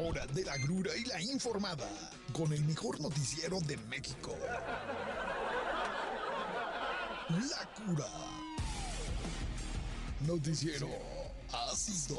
Hora de la grura y la informada con el mejor noticiero de México. La cura. Noticiero ácido.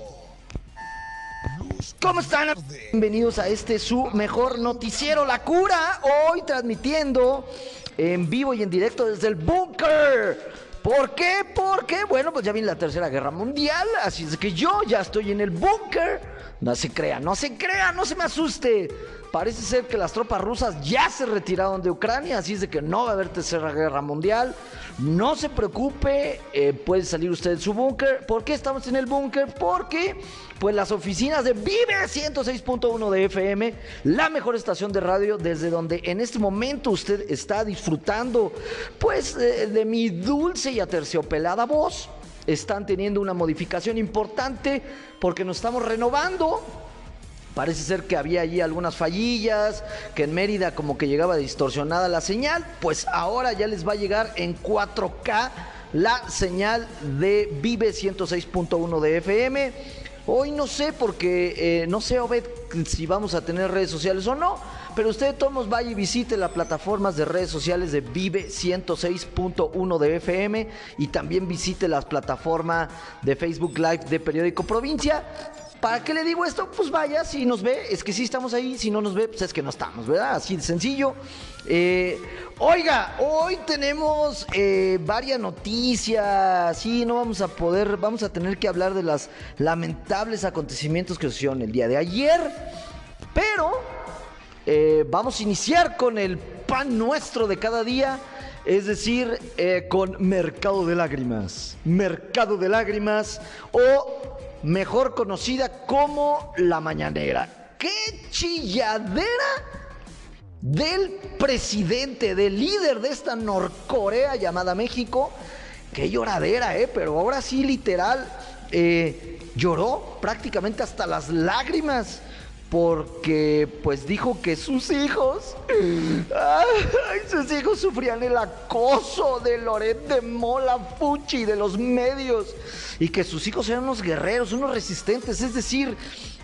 ¿Cómo están? Bienvenidos a este su mejor noticiero, La Cura. Hoy transmitiendo en vivo y en directo desde el búnker. ¿Por qué? Porque, bueno, pues ya viene la Tercera Guerra Mundial, así es que yo ya estoy en el búnker. No se crea, no se crea, no se me asuste. Parece ser que las tropas rusas ya se retiraron de Ucrania, así es de que no va a haber tercera guerra mundial. No se preocupe, eh, puede salir usted de su búnker. ¿Por qué estamos en el búnker? Porque pues las oficinas de Vive 106.1 de FM, la mejor estación de radio desde donde en este momento usted está disfrutando pues de, de mi dulce y aterciopelada voz, están teniendo una modificación importante porque nos estamos renovando. Parece ser que había allí algunas fallillas, que en Mérida como que llegaba distorsionada la señal, pues ahora ya les va a llegar en 4K la señal de Vive 106.1 de FM. Hoy no sé porque eh, no sé Obed si vamos a tener redes sociales o no, pero usted todos vaya y visite las plataformas de redes sociales de Vive 106.1 de FM y también visite las plataformas de Facebook Live de Periódico Provincia. ¿Para qué le digo esto? Pues vaya, si nos ve, es que sí estamos ahí, si no nos ve, pues es que no estamos, ¿verdad? Así de sencillo. Eh, oiga, hoy tenemos eh, varias noticias, sí, no vamos a poder, vamos a tener que hablar de los lamentables acontecimientos que sucedieron el día de ayer, pero eh, vamos a iniciar con el pan nuestro de cada día. Es decir, con Mercado de Lágrimas. Mercado de Lágrimas o mejor conocida como La Mañanera. ¡Qué chilladera! Del presidente, del líder de esta Norcorea llamada México. Qué lloradera, ¿eh? Pero ahora sí, literal, eh, lloró prácticamente hasta las lágrimas porque pues dijo que sus hijos, ay, sus hijos sufrían el acoso de Loret de Mola Fuchi, de los medios, y que sus hijos eran unos guerreros, unos resistentes, es decir,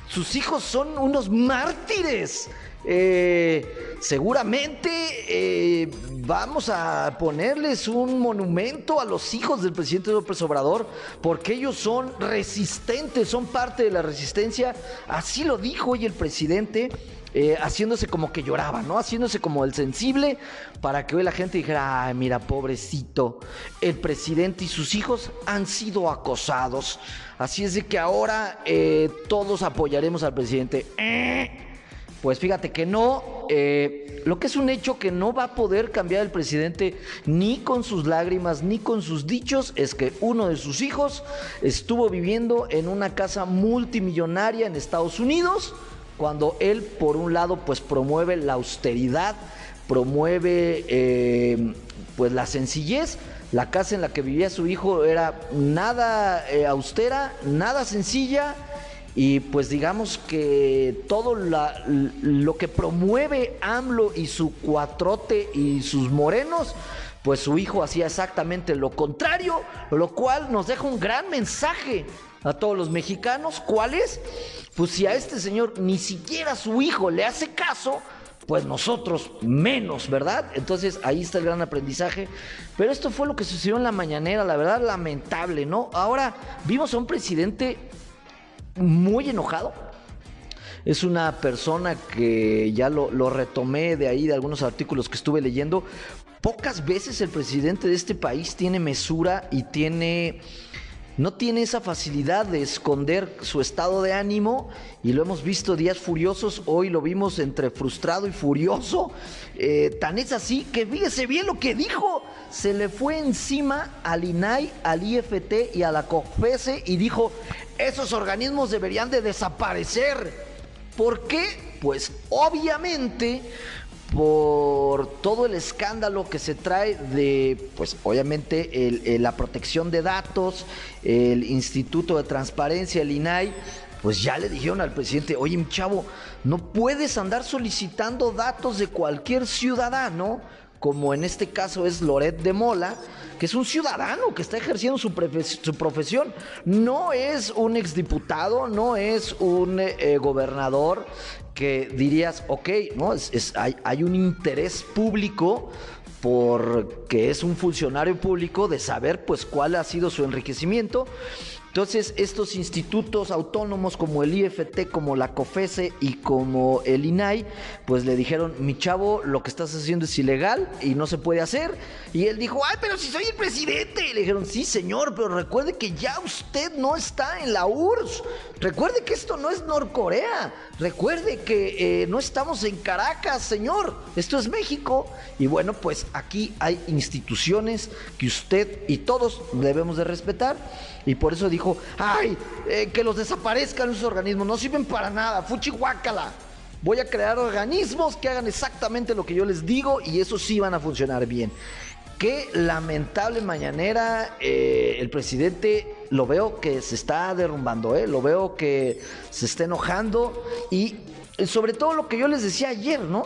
sus hijos son unos mártires. Eh, seguramente eh, vamos a ponerles un monumento a los hijos del presidente López Obrador porque ellos son resistentes, son parte de la resistencia. Así lo dijo hoy el presidente. Eh, haciéndose como que lloraba, ¿no? Haciéndose como el sensible para que hoy la gente dijera, ay, mira, pobrecito, el presidente y sus hijos han sido acosados. Así es de que ahora todos apoyaremos al presidente. Pues fíjate que no, eh, lo que es un hecho que no va a poder cambiar el presidente ni con sus lágrimas ni con sus dichos es que uno de sus hijos estuvo viviendo en una casa multimillonaria en Estados Unidos cuando él por un lado pues promueve la austeridad, promueve eh, pues la sencillez, la casa en la que vivía su hijo era nada eh, austera, nada sencilla y pues digamos que todo lo que promueve AMLO y su cuatrote y sus morenos, pues su hijo hacía exactamente lo contrario, lo cual nos deja un gran mensaje a todos los mexicanos. ¿Cuál es? Pues si a este señor ni siquiera su hijo le hace caso, pues nosotros menos, ¿verdad? Entonces ahí está el gran aprendizaje. Pero esto fue lo que sucedió en la mañanera, la verdad lamentable, ¿no? Ahora vimos a un presidente muy enojado. Es una persona que ya lo, retomé de ahí, de algunos artículos que estuve leyendo. Pocas veces el presidente de este país tiene mesura y tiene no tiene esa facilidad de esconder su estado de ánimo y lo hemos visto días furiosos, hoy lo vimos entre frustrado y furioso, eh, tan es así que fíjese bien lo que dijo, se le fue encima al INAI, al IFT y a la COFESE y dijo, esos organismos deberían de desaparecer. ¿Por qué? Pues obviamente por todo el escándalo que se trae de, pues obviamente, la protección de datos, el Instituto de Transparencia, el INAI, pues ya le dijeron al presidente, oye, mi chavo, no puedes andar solicitando datos de cualquier ciudadano como en este caso es Loret de Mola, que es un ciudadano que está ejerciendo su, profesión. No es un exdiputado, no es un eh, gobernador que dirías, ok, ¿no? Es, hay, hay un interés público porque es un funcionario público de saber pues cuál ha sido su enriquecimiento entonces, estos institutos autónomos como el IFT, como la COFESE y como el INAI, pues le dijeron, mi chavo, lo que estás haciendo es ilegal y no se puede hacer. Y él dijo, ay, pero si soy el presidente. Le dijeron, sí, señor, pero recuerde que ya usted no está en la URSS. Recuerde que esto no es Norcorea. Recuerde que eh, no estamos en Caracas, señor. Esto es México. Y bueno, pues aquí hay instituciones que usted y todos debemos de respetar. Y por eso dijo, ay, eh, que los desaparezcan esos organismos, no sirven para nada, fuchi Voy a crear organismos que hagan exactamente lo que yo les digo y eso sí van a funcionar bien. Qué lamentable mañanera, eh, el presidente lo veo que se está derrumbando, eh, lo veo que se está enojando y sobre todo lo que yo les decía ayer, ¿no?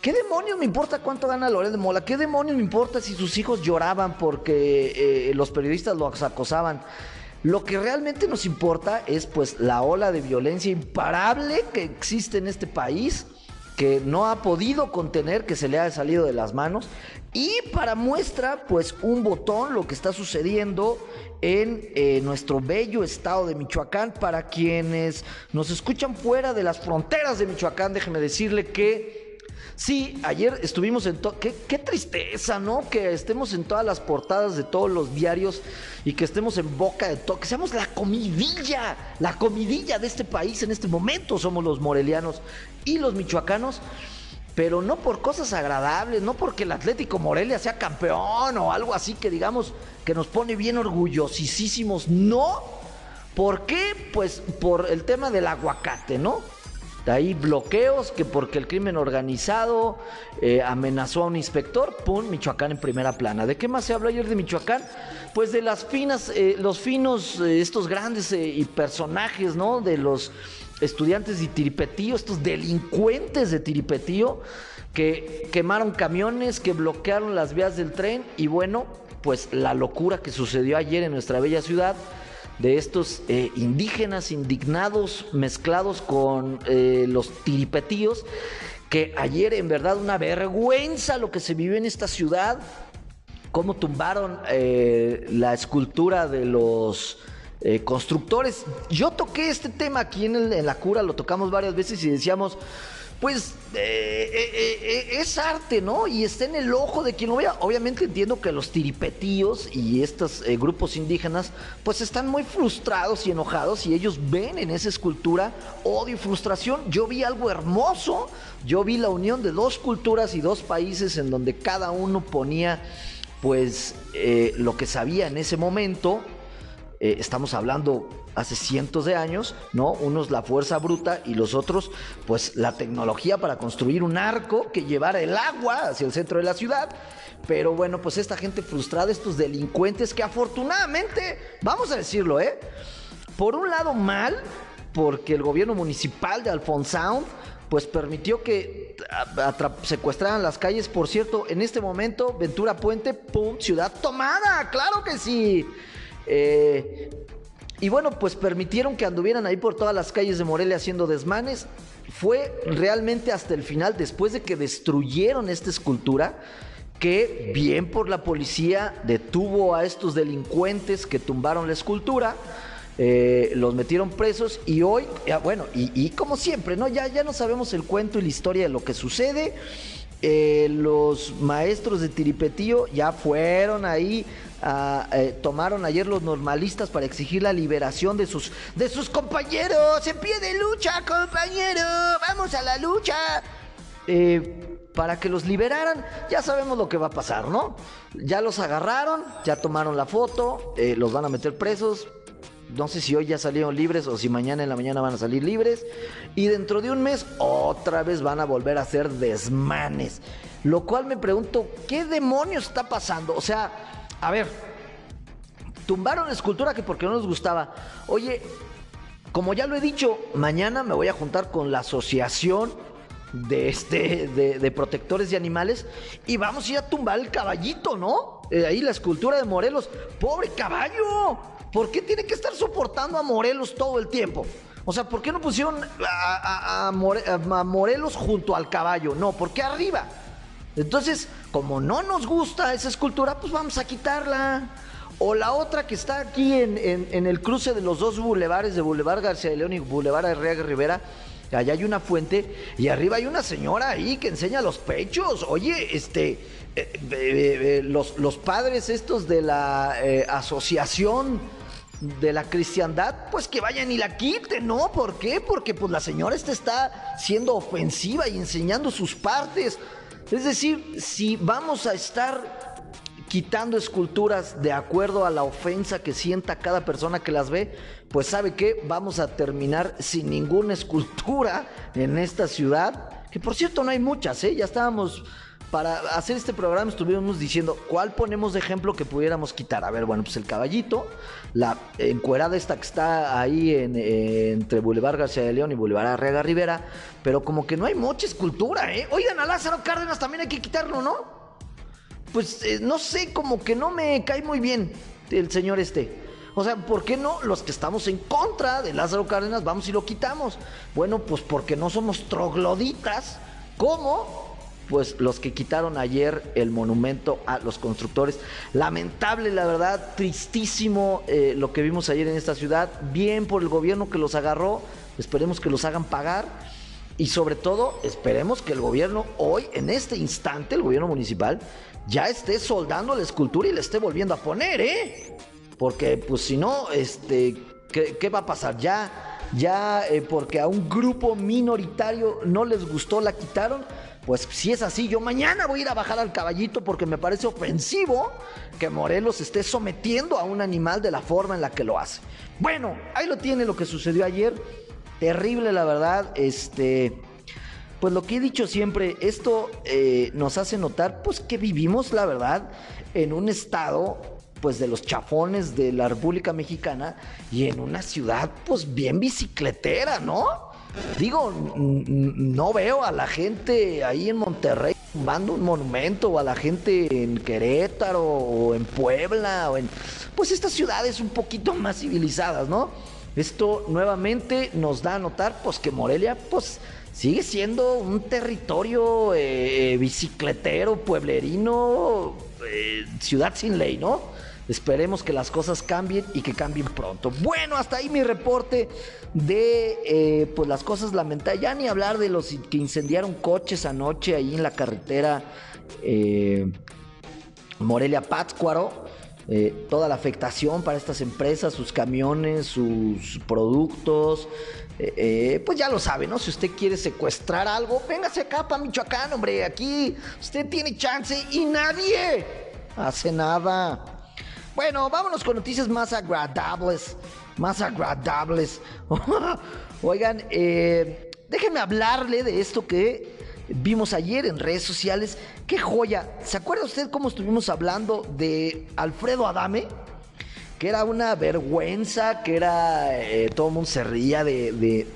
¿Qué demonios me importa cuánto gana Loret de Mola? ¿Qué demonios me importa si sus hijos lloraban porque los periodistas los acosaban? Lo que realmente nos importa es pues la ola de violencia imparable que existe en este país, que no ha podido contener, que se le ha salido de las manos. Y para muestra, pues un botón, lo que está sucediendo en eh, nuestro bello estado de Michoacán. Para quienes nos escuchan fuera de las fronteras de Michoacán, déjeme decirle que Sí, ayer estuvimos en todo. Qué, tristeza, ¿no? Que estemos en todas las portadas de todos los diarios y que estemos en boca de todo. Que seamos la comidilla, la comidilla de este país en este momento. Somos los morelianos y los michoacanos. Pero no por cosas agradables, no porque el Atlético Morelia sea campeón o algo así que digamos que nos pone bien orgullosísimos. No. ¿Por qué? Pues por el tema del aguacate, ¿no? Hay bloqueos que porque el crimen organizado eh, amenazó a un inspector, ¡pum! Michoacán en primera plana. ¿De qué más se habló ayer de Michoacán? Pues de las finas, eh, los finos, eh, estos grandes personajes, ¿no? De los estudiantes de Tiripetío, estos delincuentes de Tiripetío, que quemaron camiones, que bloquearon las vías del tren y bueno, pues la locura que sucedió ayer en nuestra bella ciudad de estos eh, indígenas indignados mezclados con eh, los tiripetíos, que ayer en verdad una vergüenza lo que se vivió en esta ciudad, cómo tumbaron eh, la escultura de los constructores. Yo toqué este tema aquí en, en la cura, lo tocamos varias veces y decíamos, pues eh, eh, eh, es arte, ¿no? Y está en el ojo de quien lo vea. Obviamente entiendo que los tiripetíos y estos grupos indígenas, pues están muy frustrados y enojados y ellos ven en esa escultura odio y frustración. Yo vi algo hermoso, yo vi la unión de dos culturas y dos países en donde cada uno ponía, pues, lo que sabía en ese momento. estamos hablando hace cientos de años, ¿no? Unos la fuerza bruta y los otros, pues la tecnología para construir un arco que llevara el agua hacia el centro de la ciudad. Pero bueno, pues esta gente frustrada, estos delincuentes que afortunadamente, vamos a decirlo, ¿eh? Por un lado mal, porque el gobierno municipal de Alfonsound pues permitió que secuestraran las calles. Por cierto, en este momento, Ventura Puente, ¡pum! Ciudad tomada, claro que sí. Eh, y bueno, pues permitieron que anduvieran ahí por todas las calles de Morelia haciendo desmanes. Fue realmente hasta el final, después de que destruyeron esta escultura, que bien por la policía detuvo a estos delincuentes que tumbaron la escultura. Eh, los metieron presos y hoy, bueno, y, como siempre, ¿no? Ya, ya no sabemos el cuento y la historia de lo que sucede. Eh, los maestros de Tiripetío ya fueron ahí eh, tomaron ayer los normalistas para exigir la liberación de sus, de sus compañeros. En pie de lucha, compañero. Vamos a la lucha. Eh, para que los liberaran, ya sabemos lo que va a pasar, ¿no? Ya los agarraron, ya tomaron la foto, eh, los van a meter presos. No sé si hoy ya salieron libres o si mañana en la mañana van a salir libres. Y dentro de un mes otra vez van a volver a hacer desmanes. Lo cual me pregunto, ¿qué demonios está pasando? O sea, a ver, tumbaron la escultura que porque no les gustaba. Oye, como ya lo he dicho, mañana me voy a juntar con la asociación de este de, protectores de animales y vamos a ir a tumbar el caballito, ¿no? Eh, ahí la escultura de Morelos. Pobre caballo. ¿Por qué tiene que estar soportando a Morelos todo el tiempo? O sea, ¿por qué no pusieron a, Morelos junto al caballo? No, ¿por qué arriba? Entonces, como no nos gusta esa escultura, pues vamos a quitarla. O la otra que está aquí en, el cruce de los dos bulevares de Boulevard García de León y Boulevard Arriaga Rivera. Allá hay una fuente y arriba hay una señora ahí que enseña los pechos. Oye, este, eh, eh, eh, los, padres estos de la asociación de la cristiandad, pues que vayan y la quiten, ¿no? ¿Por qué? Porque pues la señora esta está siendo ofensiva y enseñando sus partes. Es decir, si vamos a estar quitando esculturas de acuerdo a la ofensa que sienta cada persona que las ve, pues sabe que vamos a terminar sin ninguna escultura en esta ciudad, que por cierto no hay muchas, ¿eh? Ya estábamos para hacer este programa estuvimos diciendo cuál ponemos de ejemplo que pudiéramos quitar. A ver, bueno, pues el caballito, la encuerada esta que está ahí en, entre Boulevard García de León y Boulevard Arrega Rivera, pero como que no hay mucha escultura, ¿eh? Oigan, a Lázaro Cárdenas también hay que quitarlo, ¿no? pues eh, no sé, como que no me cae muy bien el señor este. O sea, ¿por qué no los que estamos en contra de Lázaro Cárdenas vamos y lo quitamos? Bueno, pues porque no somos trogloditas. ¿Cómo? Pues los que quitaron ayer el monumento a los constructores. Lamentable, la verdad, tristísimo eh, lo que vimos ayer en esta ciudad. Bien por el gobierno que los agarró. Esperemos que los hagan pagar. Y sobre todo, esperemos que el gobierno hoy, en este instante, el gobierno municipal, ya esté soldando la escultura y le esté volviendo a poner, ¿eh? Porque pues si no, este, ¿qué, va a pasar? Ya, ya, eh, porque a un grupo minoritario no les gustó, la quitaron. Pues si es así, yo mañana voy a ir a bajar al caballito porque me parece ofensivo que Morelos esté sometiendo a un animal de la forma en la que lo hace. Bueno, ahí lo tiene lo que sucedió ayer. Terrible, la verdad. Este pues lo que he dicho siempre, esto eh, nos hace notar pues que vivimos, la verdad, en un estado pues de los chafones de la República Mexicana y en una ciudad pues bien bicicletera, ¿no? Digo, no veo a la gente ahí en Monterrey tumbando un monumento o a la gente en Querétaro o en Puebla o en pues estas ciudades un poquito más civilizadas, ¿no? Esto nuevamente nos da a notar pues que Morelia pues sigue siendo un territorio eh, bicicletero, pueblerino, eh, ciudad sin ley, ¿no? Esperemos que las cosas cambien y que cambien pronto. Bueno, hasta ahí mi reporte de eh, pues las cosas lamentables. Ya ni hablar de los que incendiaron coches anoche ahí en la carretera Morelia-Pátzcuaro. toda la afectación para estas empresas, sus camiones, sus productos, eh, eh, pues ya lo sabe, ¿no? Si usted quiere secuestrar algo, véngase acá para Michoacán, hombre. Aquí usted tiene chance y nadie hace nada. Bueno, vámonos con noticias más agradables. Más agradables. Oigan, eh, déjenme hablarle de esto que vimos ayer en redes sociales. ¡Qué joya! ¿Se acuerda usted cómo estuvimos hablando de Alfredo Adame? que era una vergüenza, que era, eh, todo el mundo se reía de,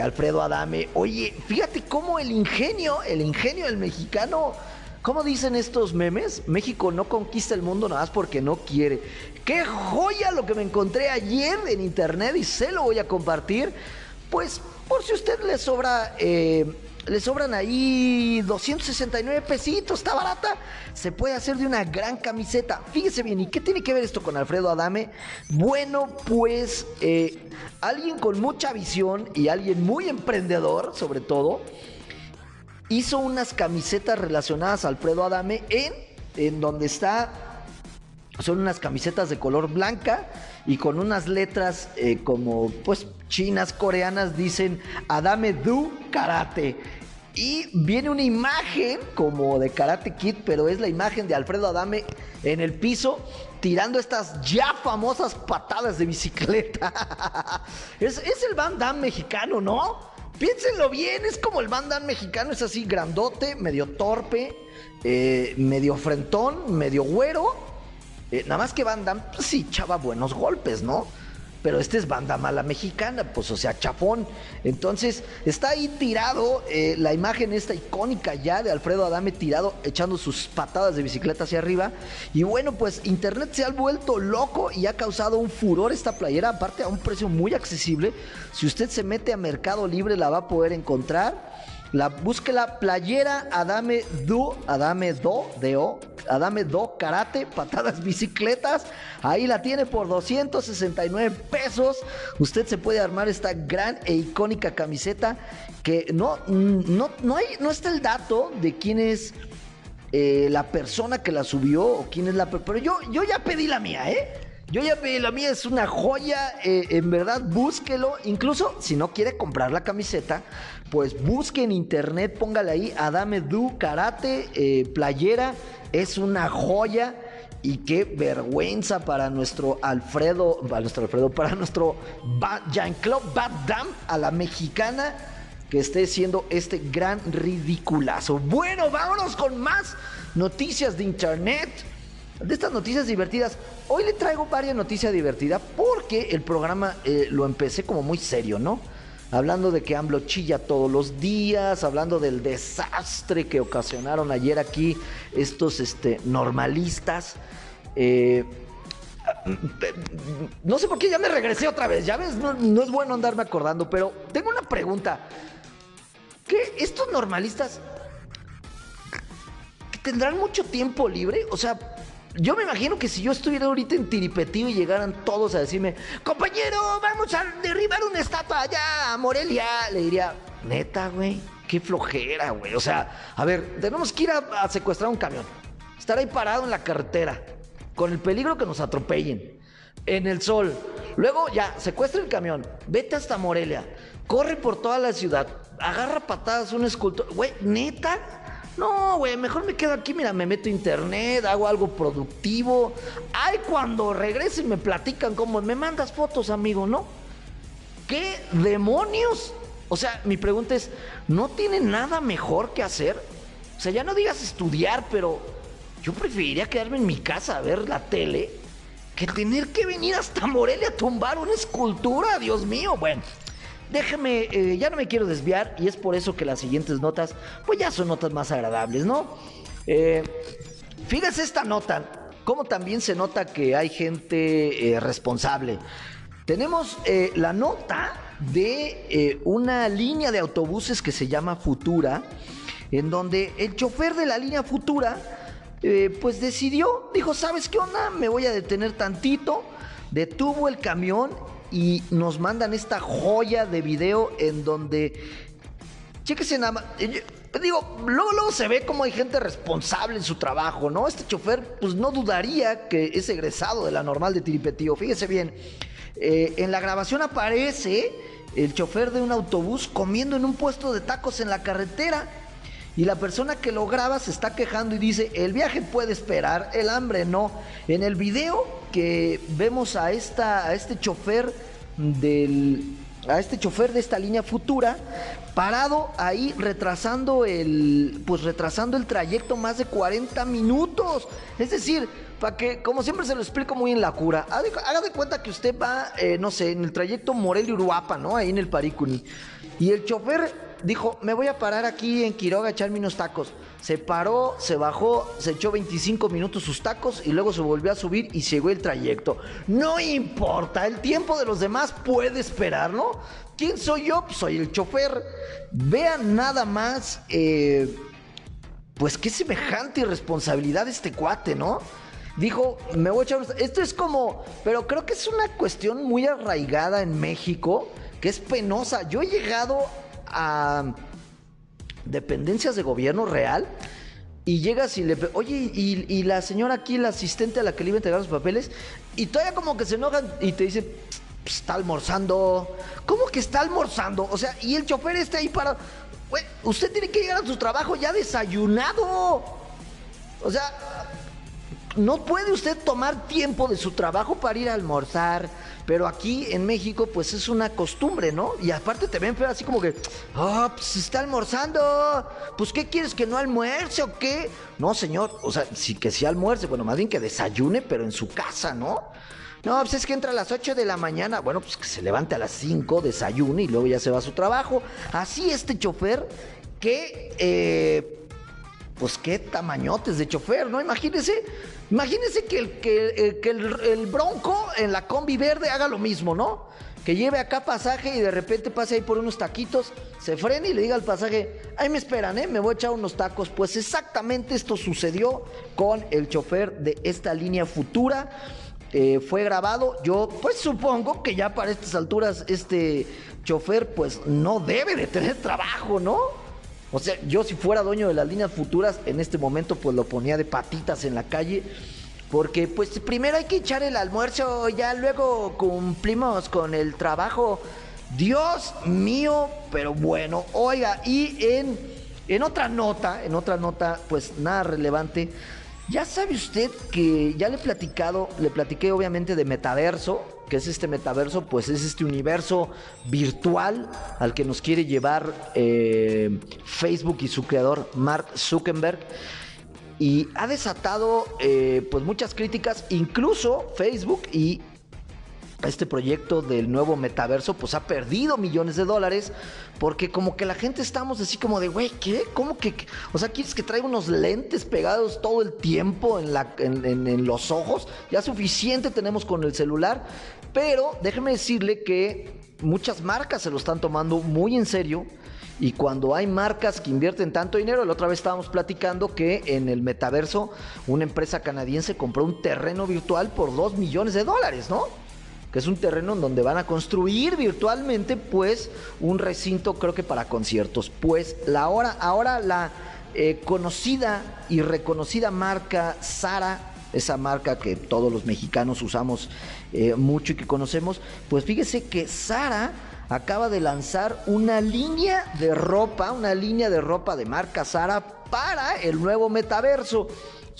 Alfredo Adame. Oye, fíjate cómo el ingenio, el ingenio del mexicano, ¿cómo dicen estos memes? México no conquista el mundo nada más porque no quiere. ¡Qué joya lo que me encontré ayer en internet y se lo voy a compartir! Pues, por si usted le sobra... Eh, le sobran ahí 269 pesitos, está barata. Se puede hacer de una gran camiseta. Fíjese bien, ¿y qué tiene que ver esto con Alfredo Adame? Bueno, pues eh, alguien con mucha visión y alguien muy emprendedor, sobre todo, hizo unas camisetas relacionadas a Alfredo Adame en, en donde está son unas camisetas de color blanca y con unas letras eh, como pues chinas, coreanas, dicen Adame Du Karate. Y viene una imagen como de Karate Kid, pero es la imagen de Alfredo Adame en el piso tirando estas ya famosas patadas de bicicleta. es, el Van Damme mexicano, ¿no? Piénsenlo bien, es como el Van Damme mexicano, es así grandote, medio torpe, eh, medio frentón, medio güero. Eh, nada más que Van Damme, pues sí, chava buenos golpes, ¿no? Pero este es banda mala mexicana, pues o sea, chapón. Entonces, está ahí tirado eh, la imagen esta icónica ya de Alfredo Adame tirado, echando sus patadas de bicicleta hacia arriba. Y bueno, pues Internet se ha vuelto loco y ha causado un furor esta playera, aparte a un precio muy accesible. Si usted se mete a Mercado Libre la va a poder encontrar. La, busque la playera Adame Do, Adame Do, Do, Adame Do Karate, patadas bicicletas. Ahí la tiene por 269 pesos. Usted se puede armar esta gran e icónica camiseta que no, no, no, hay, no está el dato de quién es eh, la persona que la subió o quién es la... Pero yo, yo ya pedí la mía, ¿eh? Yo ya pedí la mía, es una joya, eh, en verdad búsquelo, incluso si no quiere comprar la camiseta, pues busque en internet, póngale ahí Adame Du Karate, eh, playera, es una joya y qué vergüenza para nuestro Alfredo, para nuestro Alfredo, para nuestro Jean-Claude Van Damme, a la mexicana que esté siendo este gran ridiculazo. Bueno, vámonos con más noticias de internet de estas noticias divertidas. Hoy le traigo varias noticias divertidas porque el programa eh, lo empecé como muy serio, ¿no? Hablando de que AMLO chilla todos los días, hablando del desastre que ocasionaron ayer aquí estos este, normalistas. Eh, no sé por qué ya me regresé otra vez, ya ves, no, no es bueno andarme acordando, pero tengo una pregunta. ¿Qué estos normalistas tendrán mucho tiempo libre? O sea, yo me imagino que si yo estuviera ahorita en Tiripetío y llegaran todos a decirme, compañero, vamos a derribar una estatua allá a Morelia, le diría, neta, güey, qué flojera, güey. O sea, a ver, tenemos que ir a, secuestrar un camión. Estar ahí parado en la carretera, con el peligro que nos atropellen, en el sol. Luego ya, secuestra el camión, vete hasta Morelia, corre por toda la ciudad, agarra patadas un escultor. Güey, neta, no, güey, mejor me quedo aquí, mira, me meto a internet, hago algo productivo. Ay, cuando regrese me platican cómo, me mandas fotos, amigo, ¿no? ¿Qué demonios? O sea, mi pregunta es, ¿no tiene nada mejor que hacer? O sea, ya no digas estudiar, pero yo preferiría quedarme en mi casa a ver la tele que tener que venir hasta Morelia a tumbar una escultura, Dios mío. Bueno, déjeme, eh, ya no me quiero desviar y es por eso que las siguientes notas, pues ya son notas más agradables, ¿no? Eh, fíjese esta nota, como también se nota que hay gente eh, responsable. Tenemos la nota de una línea de autobuses que se llama Futura, en donde el chofer de la línea Futura, pues decidió, dijo, ¿sabes qué onda? Me voy a detener tantito, detuvo el camión y nos mandan esta joya de video en donde, chéquese nada más, eh, digo, luego, luego se ve como hay gente responsable en su trabajo, ¿no? Este chofer, pues no dudaría que es egresado de la normal de Tiripetío, fíjese bien, eh, en la grabación aparece el chofer de un autobús comiendo en un puesto de tacos en la carretera. Y la persona que lo graba se está quejando y dice, el viaje puede esperar, el hambre no. En el video que vemos a, esta, a este chofer del a este chofer de esta línea futura parado ahí retrasando el pues retrasando el trayecto más de 40 minutos. Es decir para que como siempre se lo explico muy en la cura haga de cuenta que usted va eh, no sé en el trayecto Morelia Uruapa no ahí en el Paricuni y el chofer dijo me voy a parar aquí en Quiroga a echarme unos tacos se paró, se bajó, se echó 25 minutos sus tacos y luego se volvió a subir y llegó el trayecto. No importa, el tiempo de los demás puede esperar, ¿no? ¿Quién soy yo? Pues soy el chofer. Vean nada más, eh, pues qué semejante irresponsabilidad este cuate, ¿no? Dijo, me voy a echar... Esto es como, pero creo que es una cuestión muy arraigada en México, que es penosa. Yo he llegado a dependencias de gobierno real y llegas y le... Oye, y, la señora aquí, la asistente a la que le iba a entregar los papeles, y todavía como que se enojan y te dice, pues, está almorzando. ¿Cómo que está almorzando? O sea, y el chofer está ahí para... usted tiene que llegar a su trabajo ya desayunado. O sea, no puede usted tomar tiempo de su trabajo para ir a almorzar, pero aquí en México pues es una costumbre, ¿no? Y aparte te ven así como que, ah, oh, pues está almorzando, pues ¿qué quieres que no almuerce o qué? No, señor, o sea, sí que sí almuerce, bueno, más bien que desayune, pero en su casa, ¿no? No, pues es que entra a las 8 de la mañana. Bueno, pues que se levante a las 5, desayune y luego ya se va a su trabajo. Así este chofer que, eh, pues qué tamañotes de chofer, ¿no? Imagínese, imagínese que, el, que, eh, el bronco en la combi verde haga lo mismo, ¿no? que lleve acá pasaje y de repente pase ahí por unos taquitos, se frene y le diga al pasaje, ahí me esperan, ¿eh? me voy a echar unos tacos. Pues exactamente esto sucedió con el chofer de esta línea futura. Eh, fue grabado, yo pues supongo que ya para estas alturas este chofer pues no debe de tener trabajo, ¿no? O sea, yo si fuera dueño de las líneas futuras, en este momento pues lo ponía de patitas en la calle porque pues primero hay que echar el almuerzo, ya luego cumplimos con el trabajo. Dios mío, pero bueno, oiga, y en, en otra nota, en otra nota, pues nada relevante, ya sabe usted que ya le he platicado, le platiqué obviamente de metaverso, que es este metaverso, pues es este universo virtual al que nos quiere llevar eh, Facebook y su creador Mark Zuckerberg. Y ha desatado eh, pues muchas críticas, incluso Facebook y este proyecto del nuevo metaverso pues ha perdido millones de dólares porque como que la gente estamos así como de, güey, ¿qué? ¿Cómo que? O sea, ¿quieres que traiga unos lentes pegados todo el tiempo en, en los ojos? Ya suficiente tenemos con el celular, pero déjeme decirle que muchas marcas se lo están tomando muy en serio y cuando hay marcas que invierten tanto dinero, la otra vez estábamos platicando que en el metaverso una empresa canadiense compró un terreno virtual por 2 millones de dólares, ¿no? Que es un terreno en donde van a construir virtualmente, pues, un recinto, creo que para conciertos. Pues la hora, ahora la eh, conocida y reconocida marca Sara, esa marca que todos los mexicanos usamos eh, mucho y que conocemos, pues fíjese que Sara acaba de lanzar una línea de ropa, una línea de ropa de marca Sara para el nuevo metaverso.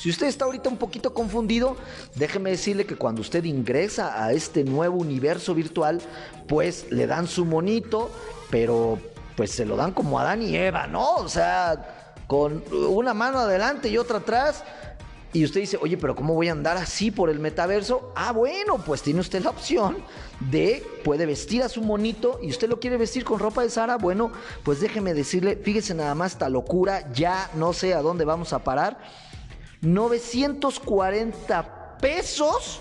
Si usted está ahorita un poquito confundido, déjeme decirle que cuando usted ingresa a este nuevo universo virtual, pues le dan su monito, pero pues se lo dan como Adán y Eva, ¿no? O sea, con una mano adelante y otra atrás y usted dice, oye, pero ¿cómo voy a andar así por el metaverso? Ah, bueno, pues tiene usted la opción de, puede vestir a su monito y usted lo quiere vestir con ropa de Sara. Bueno, pues déjeme decirle, fíjese nada más esta locura, ya no sé a dónde vamos a parar. 940 pesos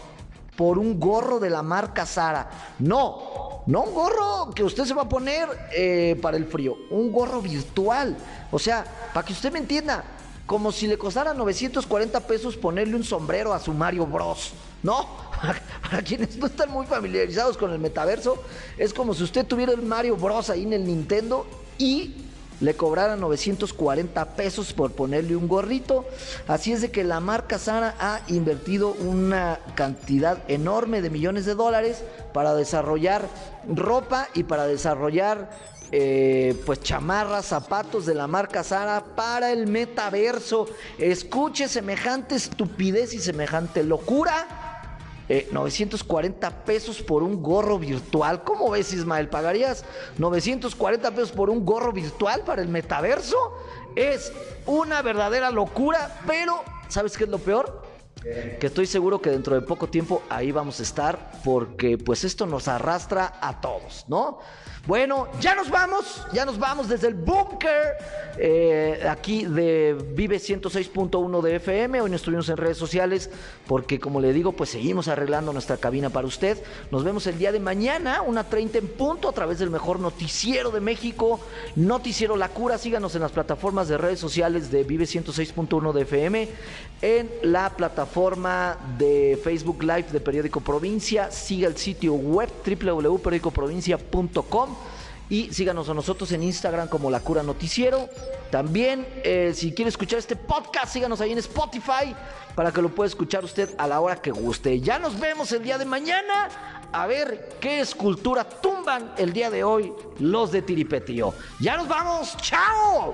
por un gorro de la marca Sara. No, no un gorro que usted se va a poner eh, para el frío, un gorro virtual. O sea, para que usted me entienda, como si le costara 940 pesos ponerle un sombrero a su Mario Bros. ¿No? Para quienes no están muy familiarizados con el metaverso, es como si usted tuviera el Mario Bros ahí en el Nintendo y le cobrara 940 pesos por ponerle un gorrito. Así es de que la marca Sara ha invertido una cantidad enorme de millones de dólares para desarrollar ropa y para desarrollar eh, pues chamarras, zapatos de la marca Sara para el metaverso. Escuche semejante estupidez y semejante locura. 940 eh, pesos por un gorro virtual. ¿Cómo ves, Ismael? ¿Pagarías 940 pesos por un gorro virtual para el metaverso? Es una verdadera locura, pero ¿sabes qué es lo peor? Que estoy seguro que dentro de poco tiempo ahí vamos a estar porque pues esto nos arrastra a todos, ¿no? Bueno, ya nos vamos, ya nos vamos desde el búnker eh, aquí de Vive 106.1 de FM. Hoy nos estuvimos en redes sociales porque, como le digo, pues seguimos arreglando nuestra cabina para usted. Nos vemos el día de mañana, una 30 en punto, a través del mejor noticiero de México, Noticiero La Cura. Síganos en las plataformas de redes sociales de Vive 106.1 de FM, en la plataforma de Facebook Live de Periódico Provincia. Siga el sitio web www.periodicoprovincia.com y síganos a nosotros en Instagram como La Cura Noticiero. También, eh, si quiere escuchar este podcast, síganos ahí en Spotify para que lo pueda escuchar usted a la hora que guste. Ya nos vemos el día de mañana a ver qué escultura tumban el día de hoy los de Tiripetío. Ya nos vamos, chao.